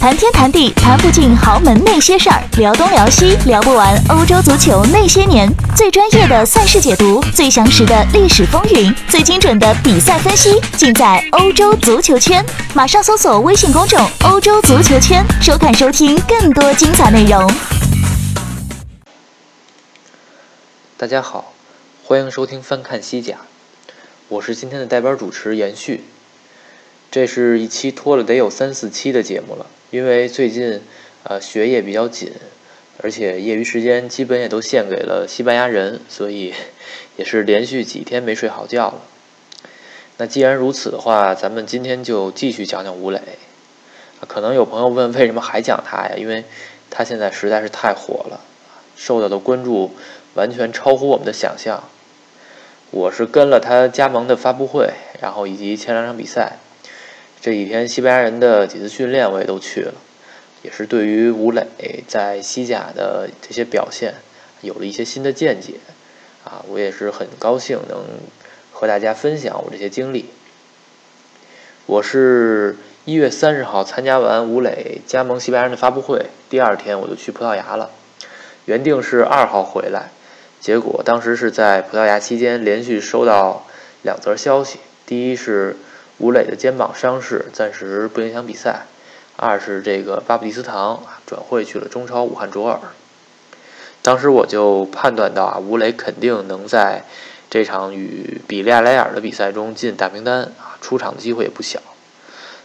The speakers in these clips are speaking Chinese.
谈天谈地谈不尽豪门那些事儿，聊东聊西聊不完欧洲足球那些年。最专业的赛事解读，最详实的历史风云，最精准的比赛分析，尽在欧洲足球圈。马上搜索微信公众“欧洲足球圈”，收看收听更多精彩内容。大家好，欢迎收听翻看西甲，我是今天的代班主持延续。这是一期拖了得有三四期的节目了。因为最近，呃，学业比较紧，而且业余时间基本也都献给了西班牙人，所以也是连续几天没睡好觉了。那既然如此的话，咱们今天就继续讲讲吴磊。可能有朋友问，为什么还讲他呀？因为他现在实在是太火了，受到的关注完全超乎我们的想象。我是跟了他加盟的发布会，然后以及前两场比赛。这几天西班牙人的几次训练我也都去了，也是对于吴磊在西甲的这些表现有了一些新的见解，啊，我也是很高兴能和大家分享我这些经历。我是一月三十号参加完吴磊加盟西班牙人的发布会，第二天我就去葡萄牙了，原定是二号回来，结果当时是在葡萄牙期间连续收到两则消息，第一是。吴磊的肩膀伤势暂时不影响比赛。二是这个巴布蒂斯唐转会去了中超武汉卓尔。当时我就判断到啊，吴磊肯定能在这场与比利亚雷尔的比赛中进大名单啊，出场的机会也不小。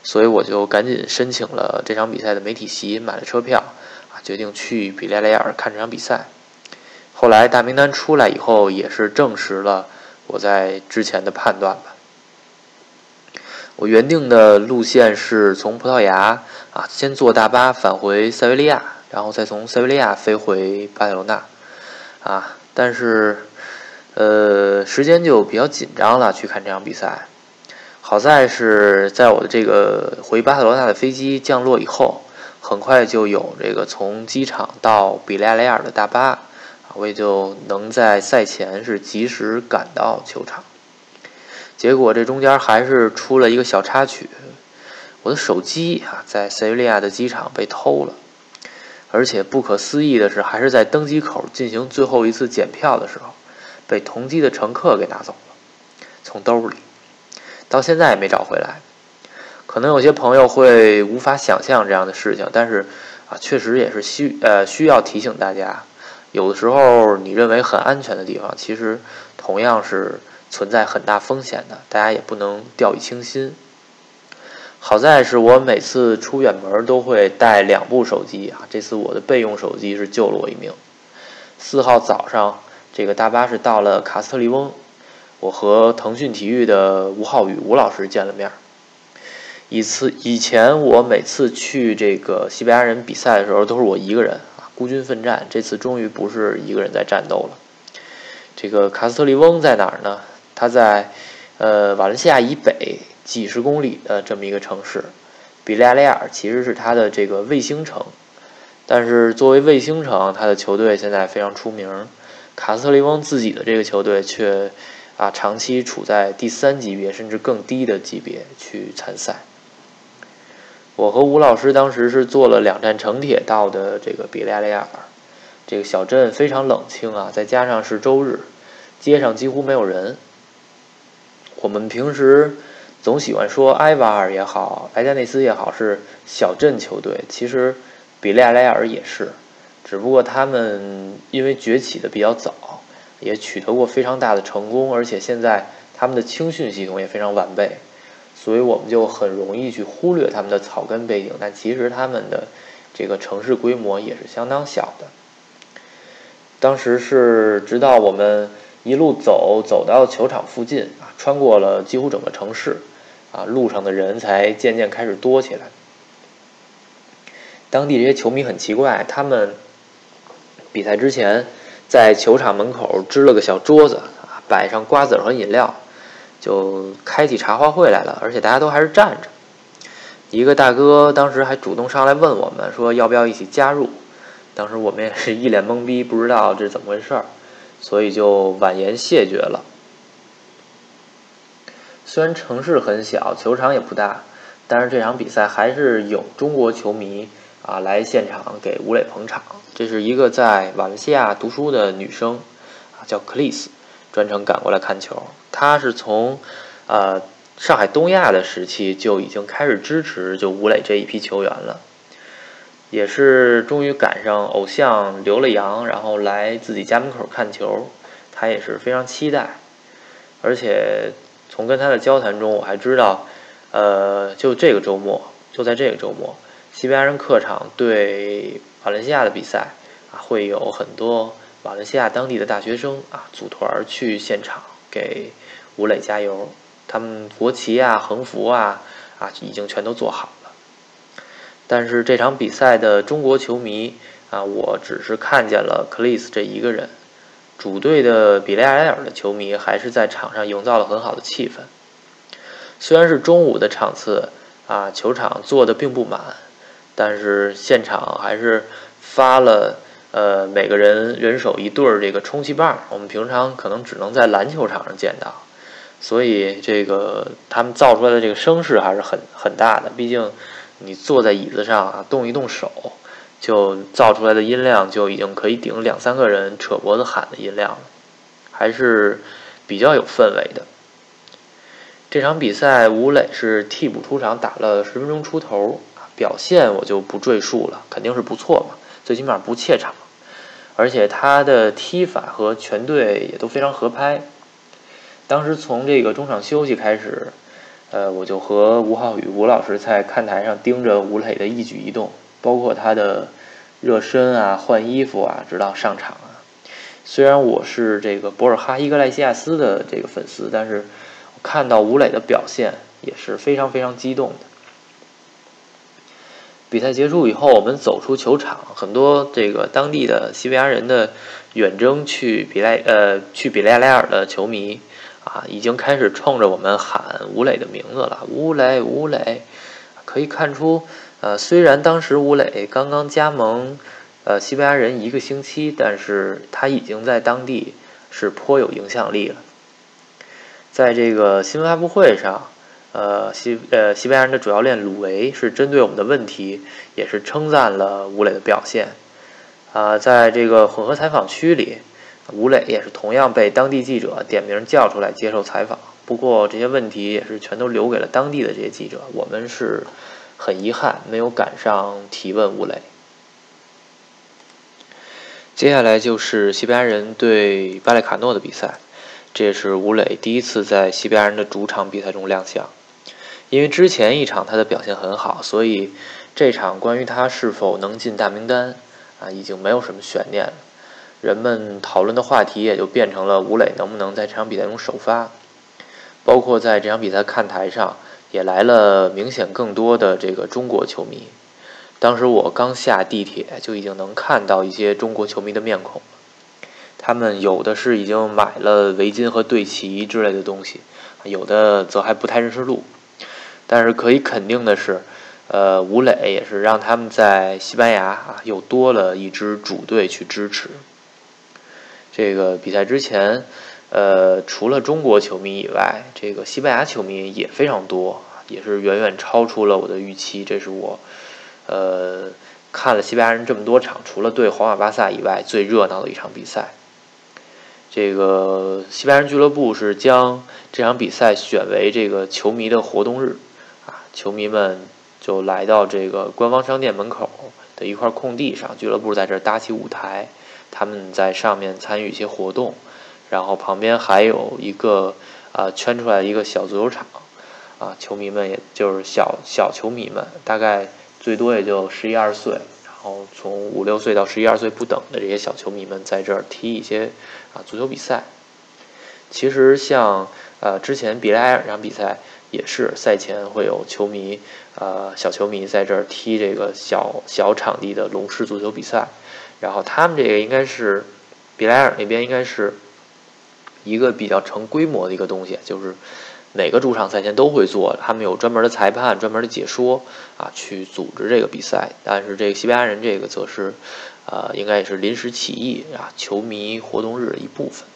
所以我就赶紧申请了这场比赛的媒体席，买了车票啊，决定去比利亚雷尔看这场比赛。后来大名单出来以后，也是证实了我在之前的判断吧。我原定的路线是从葡萄牙啊，先坐大巴返回塞维利亚，然后再从塞维利亚飞回巴塞罗那，啊，但是，呃，时间就比较紧张了，去看这场比赛。好在是在我的这个回巴塞罗那的飞机降落以后，很快就有这个从机场到比利亚雷尔的大巴，我也就能在赛前是及时赶到球场。结果这中间还是出了一个小插曲，我的手机啊在塞维利亚的机场被偷了，而且不可思议的是，还是在登机口进行最后一次检票的时候，被同机的乘客给拿走了，从兜里，到现在也没找回来。可能有些朋友会无法想象这样的事情，但是啊，确实也是需呃需要提醒大家，有的时候你认为很安全的地方，其实同样是。存在很大风险的，大家也不能掉以轻心。好在是我每次出远门都会带两部手机啊，这次我的备用手机是救了我一命。四号早上，这个大巴是到了卡斯特利翁，我和腾讯体育的吴浩宇吴老师见了面。一次以前我每次去这个西班牙人比赛的时候都是我一个人啊，孤军奋战。这次终于不是一个人在战斗了。这个卡斯特利翁在哪儿呢？它在，呃，瓦伦西亚以北几十公里的这么一个城市，比利亚雷尔其实是它的这个卫星城，但是作为卫星城，它的球队现在非常出名。卡斯特利翁自己的这个球队却，啊，长期处在第三级别甚至更低的级别去参赛。我和吴老师当时是坐了两站城铁到的这个比利亚雷尔，这个小镇非常冷清啊，再加上是周日，街上几乎没有人。我们平时总喜欢说埃瓦尔也好，莱加内斯也好是小镇球队，其实比利亚雷尔也是，只不过他们因为崛起的比较早，也取得过非常大的成功，而且现在他们的青训系统也非常完备，所以我们就很容易去忽略他们的草根背景，但其实他们的这个城市规模也是相当小的。当时是直到我们。一路走走到球场附近啊，穿过了几乎整个城市，啊，路上的人才渐渐开始多起来。当地这些球迷很奇怪，他们比赛之前在球场门口支了个小桌子啊，摆上瓜子和饮料，就开起茶话会来了。而且大家都还是站着。一个大哥当时还主动上来问我们说要不要一起加入，当时我们也是一脸懵逼，不知道这是怎么回事儿。所以就婉言谢绝了。虽然城市很小，球场也不大，但是这场比赛还是有中国球迷啊来现场给吴磊捧场。这是一个在瓦伦西亚读书的女生啊，叫克里斯，专程赶过来看球。她是从呃上海东亚的时期就已经开始支持就吴磊这一批球员了。也是终于赶上偶像留了洋，然后来自己家门口看球，他也是非常期待。而且从跟他的交谈中，我还知道，呃，就这个周末，就在这个周末，西班牙人客场对瓦伦西亚的比赛啊，会有很多瓦伦西亚当地的大学生啊组团去现场给吴磊加油，他们国旗啊、横幅啊啊已经全都做好。但是这场比赛的中国球迷啊，我只是看见了克里斯这一个人。主队的比利亚雷尔的球迷还是在场上营造了很好的气氛。虽然是中午的场次啊，球场坐的并不满，但是现场还是发了呃每个人人手一对儿这个充气棒。我们平常可能只能在篮球场上见到，所以这个他们造出来的这个声势还是很很大的。毕竟。你坐在椅子上啊，动一动手，就造出来的音量就已经可以顶两三个人扯脖子喊的音量了，还是比较有氛围的。这场比赛吴磊是替补出场，打了十分钟出头，表现我就不赘述了，肯定是不错嘛，最起码不怯场，而且他的踢法和全队也都非常合拍。当时从这个中场休息开始。呃，我就和吴浩宇吴老师在看台上盯着吴磊的一举一动，包括他的热身啊、换衣服啊，直到上场啊。虽然我是这个博尔哈伊格莱西亚斯的这个粉丝，但是看到吴磊的表现也是非常非常激动的。比赛结束以后，我们走出球场，很多这个当地的西班牙人的远征去比莱呃去比利亚雷尔的球迷。啊，已经开始冲着我们喊吴磊的名字了，吴磊，吴磊，可以看出，呃，虽然当时吴磊刚刚加盟，呃，西班牙人一个星期，但是他已经在当地是颇有影响力了。在这个新闻发布会上，呃，西呃西班牙人的主教练鲁维是针对我们的问题，也是称赞了吴磊的表现。啊，在这个混合采访区里。吴磊也是同样被当地记者点名叫出来接受采访，不过这些问题也是全都留给了当地的这些记者。我们是很遗憾没有赶上提问吴磊。接下来就是西班牙人对巴列卡诺的比赛，这也是吴磊第一次在西班牙人的主场比赛中亮相。因为之前一场他的表现很好，所以这场关于他是否能进大名单啊，已经没有什么悬念了。人们讨论的话题也就变成了吴磊能不能在这场比赛中首发，包括在这场比赛看台上也来了明显更多的这个中国球迷。当时我刚下地铁就已经能看到一些中国球迷的面孔，他们有的是已经买了围巾和队旗之类的东西，有的则还不太认识路。但是可以肯定的是，呃，吴磊也是让他们在西班牙啊又多了一支主队去支持。这个比赛之前，呃，除了中国球迷以外，这个西班牙球迷也非常多，也是远远超出了我的预期。这是我，呃，看了西班牙人这么多场，除了对皇马、巴萨以外最热闹的一场比赛。这个西班牙人俱乐部是将这场比赛选为这个球迷的活动日，啊，球迷们就来到这个官方商店门口的一块空地上，俱乐部在这搭起舞台。他们在上面参与一些活动，然后旁边还有一个啊圈出来一个小足球场，啊球迷们也就是小小球迷们，大概最多也就十一二岁，然后从五六岁到十一二岁不等的这些小球迷们在这儿踢一些啊足球比赛。其实像呃之前比莱尔这场比赛也是赛前会有球迷呃小球迷在这儿踢这个小小场地的龙式足球比赛。然后他们这个应该是，比莱尔那边应该是一个比较成规模的一个东西，就是每个主场赛前都会做，他们有专门的裁判、专门的解说啊，去组织这个比赛。但是这个西班牙人这个则是，呃，应该也是临时起意啊，球迷活动日的一部分。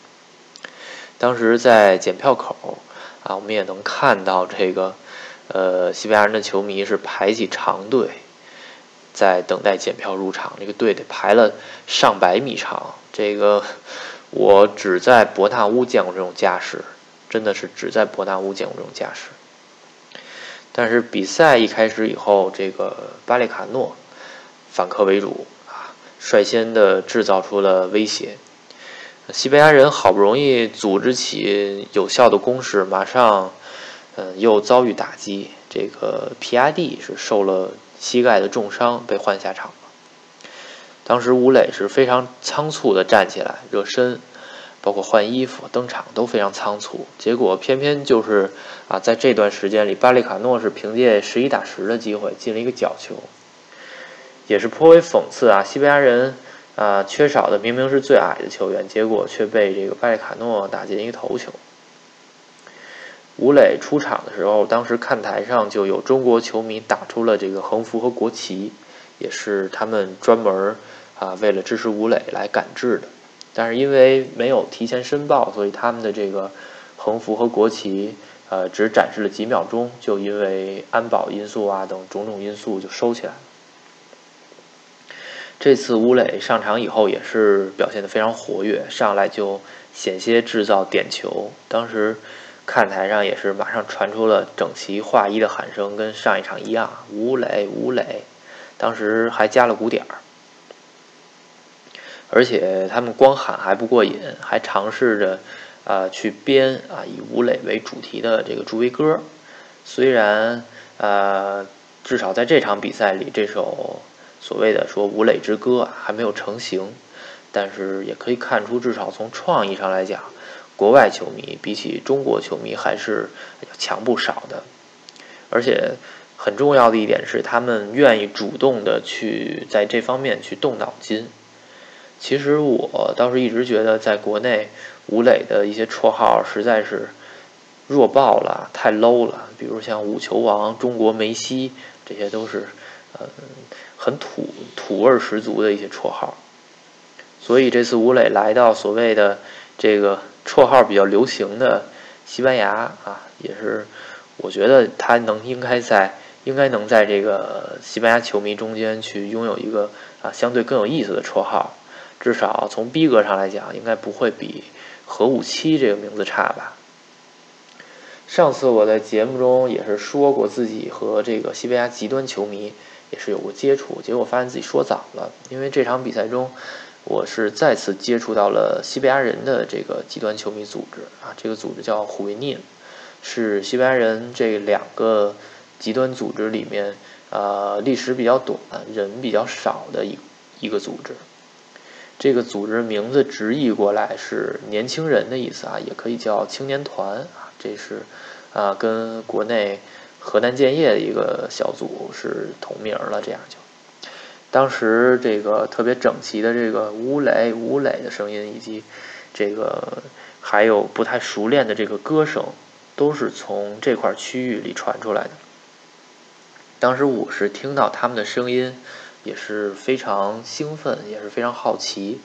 当时在检票口啊，我们也能看到这个，呃，西班牙人的球迷是排起长队，在等待检票入场。这个队得排了上百米长。这个我只在伯纳乌见过这种架势，真的是只在伯纳乌见过这种架势。但是比赛一开始以后，这个巴列卡诺反客为主啊，率先的制造出了威胁。西班牙人好不容易组织起有效的攻势，马上。嗯，又遭遇打击。这个皮亚蒂是受了膝盖的重伤，被换下场了。当时吴磊是非常仓促的站起来热身，包括换衣服、登场都非常仓促。结果偏偏就是啊，在这段时间里，巴利卡诺是凭借十一打十的机会进了一个角球，也是颇为讽刺啊。西班牙人啊，缺少的明明是最矮的球员，结果却被这个巴利卡诺打进一个头球。吴磊出场的时候，当时看台上就有中国球迷打出了这个横幅和国旗，也是他们专门啊为了支持吴磊来赶制的。但是因为没有提前申报，所以他们的这个横幅和国旗呃只展示了几秒钟，就因为安保因素啊等种种因素就收起来了。这次吴磊上场以后也是表现得非常活跃，上来就险些制造点球，当时。看台上也是马上传出了整齐划一的喊声，跟上一场一样，吴磊，吴磊，当时还加了鼓点儿，而且他们光喊还不过瘾，还尝试着啊去编啊以吴磊为主题的这个助威歌。虽然呃至少在这场比赛里，这首所谓的说吴磊之歌还没有成型，但是也可以看出，至少从创意上来讲。国外球迷比起中国球迷还是要强不少的，而且很重要的一点是，他们愿意主动的去在这方面去动脑筋。其实我倒是一直觉得，在国内吴磊的一些绰号实在是弱爆了，太 low 了。比如像“五球王”“中国梅西”，这些都是呃很土土味十足的一些绰号。所以这次吴磊来到所谓的这个。绰号比较流行的西班牙啊，也是我觉得他能应该在应该能在这个西班牙球迷中间去拥有一个啊相对更有意思的绰号，至少从逼格上来讲，应该不会比核武器这个名字差吧。上次我在节目中也是说过自己和这个西班牙极端球迷也是有过接触，结果发现自己说早了，因为这场比赛中。我是再次接触到了西班牙人的这个极端球迷组织啊，这个组织叫虎维涅，是西班牙人这两个极端组织里面呃历史比较短、人比较少的一一个组织。这个组织名字直译过来是“年轻人”的意思啊，也可以叫青年团啊。这是啊，跟国内河南建业的一个小组是同名了，这样就。当时这个特别整齐的这个吴磊吴磊的声音，以及这个还有不太熟练的这个歌声，都是从这块区域里传出来的。当时我是听到他们的声音，也是非常兴奋，也是非常好奇，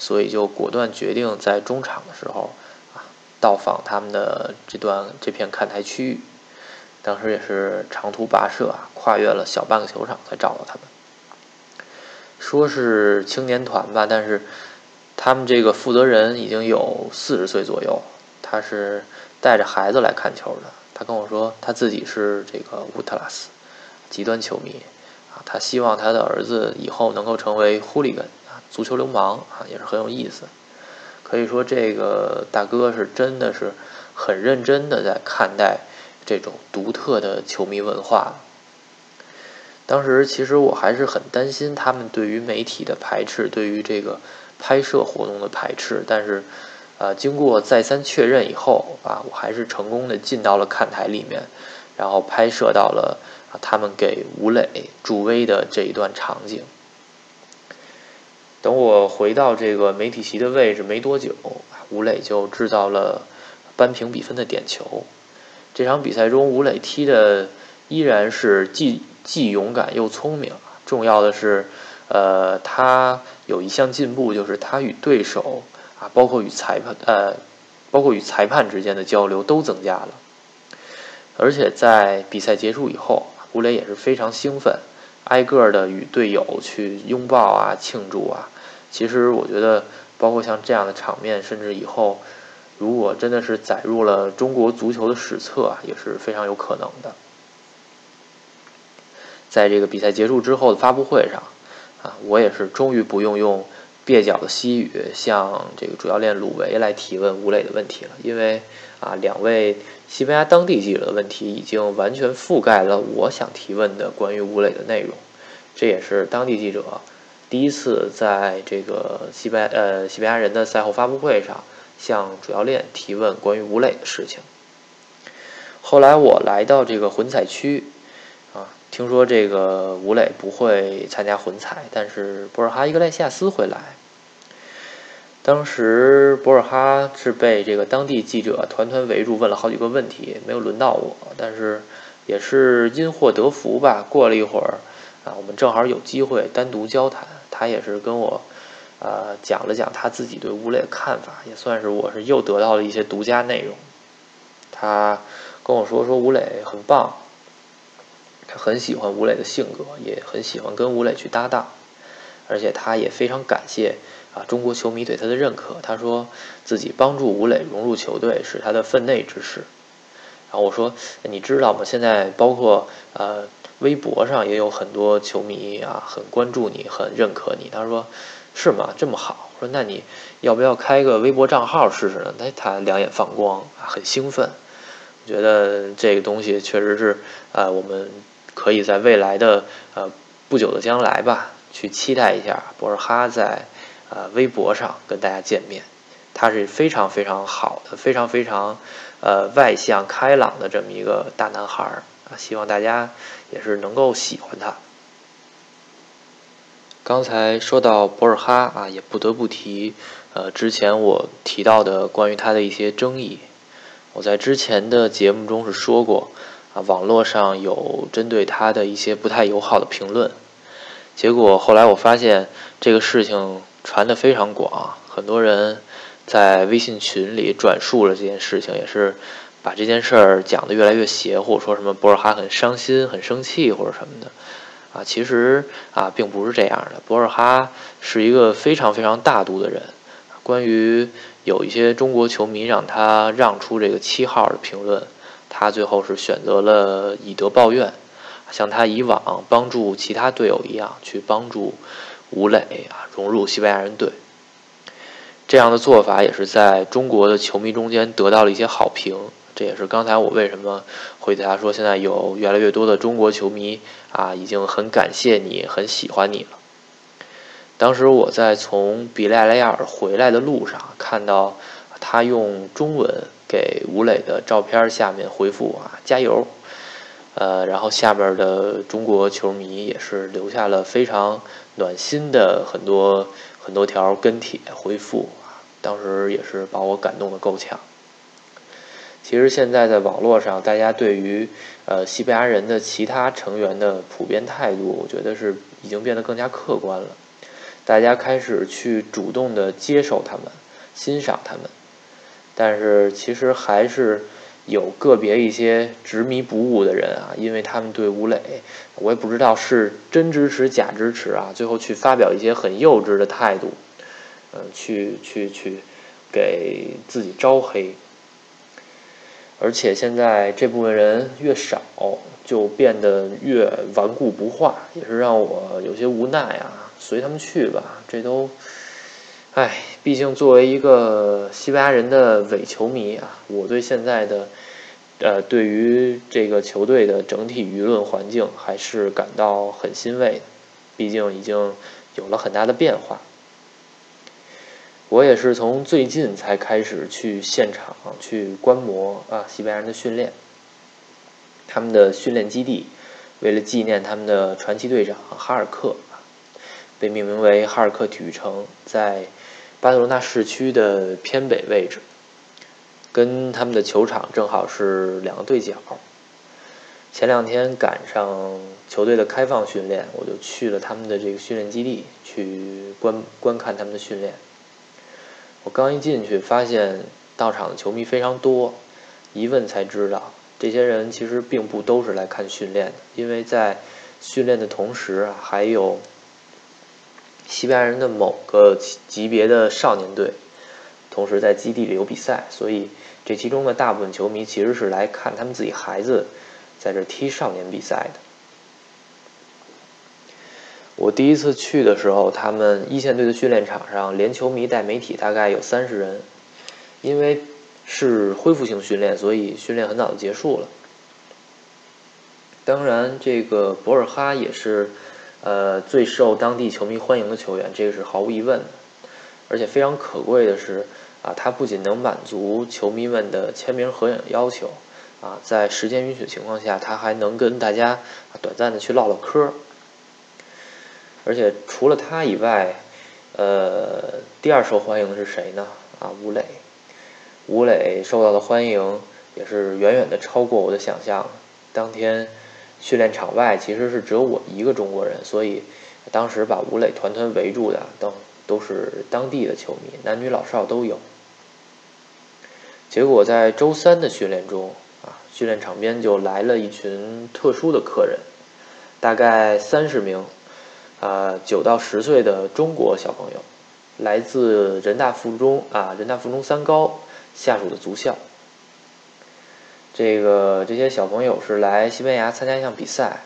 所以就果断决定在中场的时候啊，到访他们的这段这片看台区域。当时也是长途跋涉啊，跨越了小半个球场才找到他们。说是青年团吧，但是他们这个负责人已经有四十岁左右，他是带着孩子来看球的。他跟我说，他自己是这个乌特拉斯极端球迷啊，他希望他的儿子以后能够成为狐狸根啊，足球流氓啊，也是很有意思。可以说，这个大哥是真的是很认真的在看待这种独特的球迷文化。当时其实我还是很担心他们对于媒体的排斥，对于这个拍摄活动的排斥。但是，呃，经过再三确认以后啊，我还是成功的进到了看台里面，然后拍摄到了啊他们给吴磊助威的这一段场景。等我回到这个媒体席的位置没多久，吴磊就制造了扳平比分的点球。这场比赛中，吴磊踢的依然是既。既勇敢又聪明，重要的是，呃，他有一项进步，就是他与对手啊，包括与裁判，呃，包括与裁判之间的交流都增加了。而且在比赛结束以后，吴磊也是非常兴奋，挨个的与队友去拥抱啊、庆祝啊。其实我觉得，包括像这样的场面，甚至以后如果真的是载入了中国足球的史册啊，也是非常有可能的。在这个比赛结束之后的发布会上，啊，我也是终于不用用蹩脚的西语向这个主教练鲁维来提问吴磊的问题了，因为啊，两位西班牙当地记者的问题已经完全覆盖了我想提问的关于吴磊的内容，这也是当地记者。第一次在这个西班呃西班牙人的赛后发布会上向主教练提问关于吴磊的事情。后来我来到这个混采区，听说这个吴磊不会参加混采，但是博尔哈伊格莱西亚斯会来。当时博尔哈是被这个当地记者团团围住，问了好几个问题，没有轮到我，但是也是因祸得福吧。过了一会儿，啊，我们正好有机会单独交谈。他也是跟我，呃，讲了讲他自己对吴磊的看法，也算是我是又得到了一些独家内容。他跟我说说吴磊很棒，他很喜欢吴磊的性格，也很喜欢跟吴磊去搭档，而且他也非常感谢啊中国球迷对他的认可。他说自己帮助吴磊融入球队是他的分内之事。然后我说你知道吗？现在包括呃。微博上也有很多球迷啊，很关注你，很认可你。他说：“是吗？这么好。”我说：“那你要不要开个微博账号试试呢？”哎，他两眼放光，很兴奋。我觉得这个东西确实是啊，我们可以在未来的呃不久的将来吧，去期待一下博尔哈在呃微博上跟大家见面。他是非常非常好的，非常非常呃外向开朗的这么一个大男孩儿。啊，希望大家也是能够喜欢他。刚才说到博尔哈啊，也不得不提，呃，之前我提到的关于他的一些争议。我在之前的节目中是说过，网络上有针对他的一些不太友好的评论。结果后来我发现这个事情传的非常广，很多人在微信群里转述了这件事情，也是。把这件事儿讲得越来越邪乎，说什么博尔哈很伤心、很生气或者什么的，啊，其实啊并不是这样的。博尔哈是一个非常非常大度的人。关于有一些中国球迷让他让出这个七号的评论，他最后是选择了以德报怨，像他以往帮助其他队友一样去帮助吴磊啊融入西班牙人队。这样的做法也是在中国的球迷中间得到了一些好评。这也是刚才我为什么回答说，现在有越来越多的中国球迷啊，已经很感谢你，很喜欢你了。当时我在从比利亚雷亚尔回来的路上，看到他用中文给吴磊的照片下面回复啊，加油。呃，然后下面的中国球迷也是留下了非常暖心的很多很多条跟帖回复啊，当时也是把我感动的够呛。其实现在在网络上，大家对于呃西班牙人的其他成员的普遍态度，我觉得是已经变得更加客观了。大家开始去主动的接受他们，欣赏他们。但是其实还是有个别一些执迷不悟的人啊，因为他们对吴磊，我也不知道是真支持假支持啊，最后去发表一些很幼稚的态度，嗯，去去去给自己招黑。而且现在这部分人越少，就变得越顽固不化，也是让我有些无奈啊。随他们去吧，这都，唉，毕竟作为一个西班牙人的伪球迷啊，我对现在的，呃，对于这个球队的整体舆论环境还是感到很欣慰的。毕竟已经有了很大的变化。我也是从最近才开始去现场去观摩啊，西班牙人的训练。他们的训练基地，为了纪念他们的传奇队长哈尔克，被命名为哈尔克体育城，在巴塞罗那市区的偏北位置，跟他们的球场正好是两个对角。前两天赶上球队的开放训练，我就去了他们的这个训练基地，去观观看他们的训练。我刚一进去，发现到场的球迷非常多，一问才知道，这些人其实并不都是来看训练的，因为在训练的同时，还有西班牙人的某个级别的少年队，同时在基地里有比赛，所以这其中的大部分球迷其实是来看他们自己孩子在这踢少年比赛的。我第一次去的时候，他们一线队的训练场上，连球迷带媒体大概有三十人，因为。是恢复性训练，所以训练很早就结束了。当然，这个博尔哈也是呃最受当地球迷欢迎的球员，这个是毫无疑问的。而且非常可贵的是啊，他不仅能满足球迷们的签名合影要求啊，在时间允许的情况下，他还能跟大家短暂的去唠唠嗑。而且除了他以外，呃，第二受欢迎的是谁呢？啊，吴磊。吴磊受到的欢迎也是远远的超过我的想象。当天训练场外其实是只有我一个中国人，所以当时把吴磊团团围住的都都是当地的球迷，男女老少都有。结果在周三的训练中啊，训练场边就来了一群特殊的客人，大概三十名啊九到十岁的中国小朋友，来自人大附中啊人大附中三高。下属的足校，这个这些小朋友是来西班牙参加一项比赛，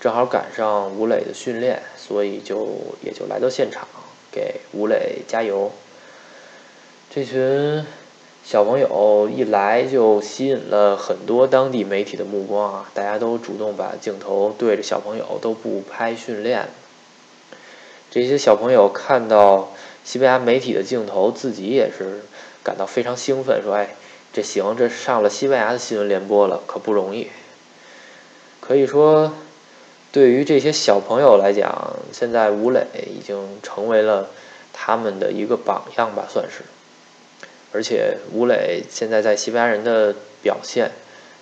正好赶上吴磊的训练，所以就也就来到现场给吴磊加油。这群小朋友一来就吸引了很多当地媒体的目光啊，大家都主动把镜头对着小朋友，都不拍训练。这些小朋友看到西班牙媒体的镜头，自己也是。感到非常兴奋，说：“哎，这行，这上了西班牙的新闻联播了，可不容易。可以说，对于这些小朋友来讲，现在吴磊已经成为了他们的一个榜样吧，算是。而且，吴磊现在在西班牙人的表现，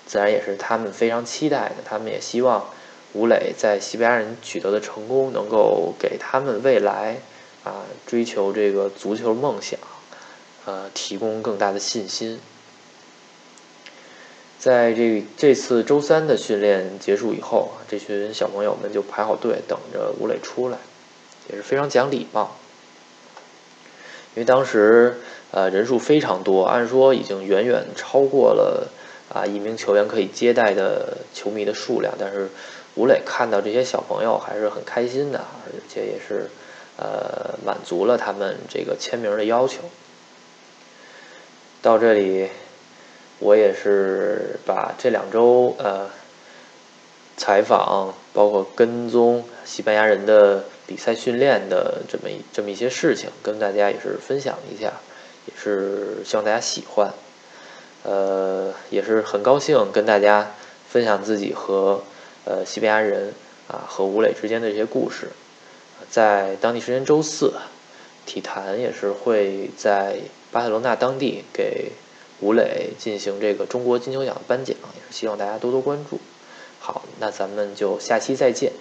自然也是他们非常期待的。他们也希望吴磊在西班牙人取得的成功，能够给他们未来啊追求这个足球梦想。”呃，提供更大的信心。在这这次周三的训练结束以后，这群小朋友们就排好队，等着吴磊出来，也是非常讲礼貌。因为当时呃人数非常多，按说已经远远超过了啊一名球员可以接待的球迷的数量，但是吴磊看到这些小朋友还是很开心的，而且也是呃满足了他们这个签名的要求。到这里，我也是把这两周呃采访，包括跟踪西班牙人的比赛训练的这么一这么一些事情，跟大家也是分享一下，也是希望大家喜欢。呃，也是很高兴跟大家分享自己和呃西班牙人啊和吴磊之间的这些故事。在当地时间周四，体坛也是会在。巴塞罗那当地给吴磊进行这个中国金球奖的颁奖，也是希望大家多多关注。好，那咱们就下期再见。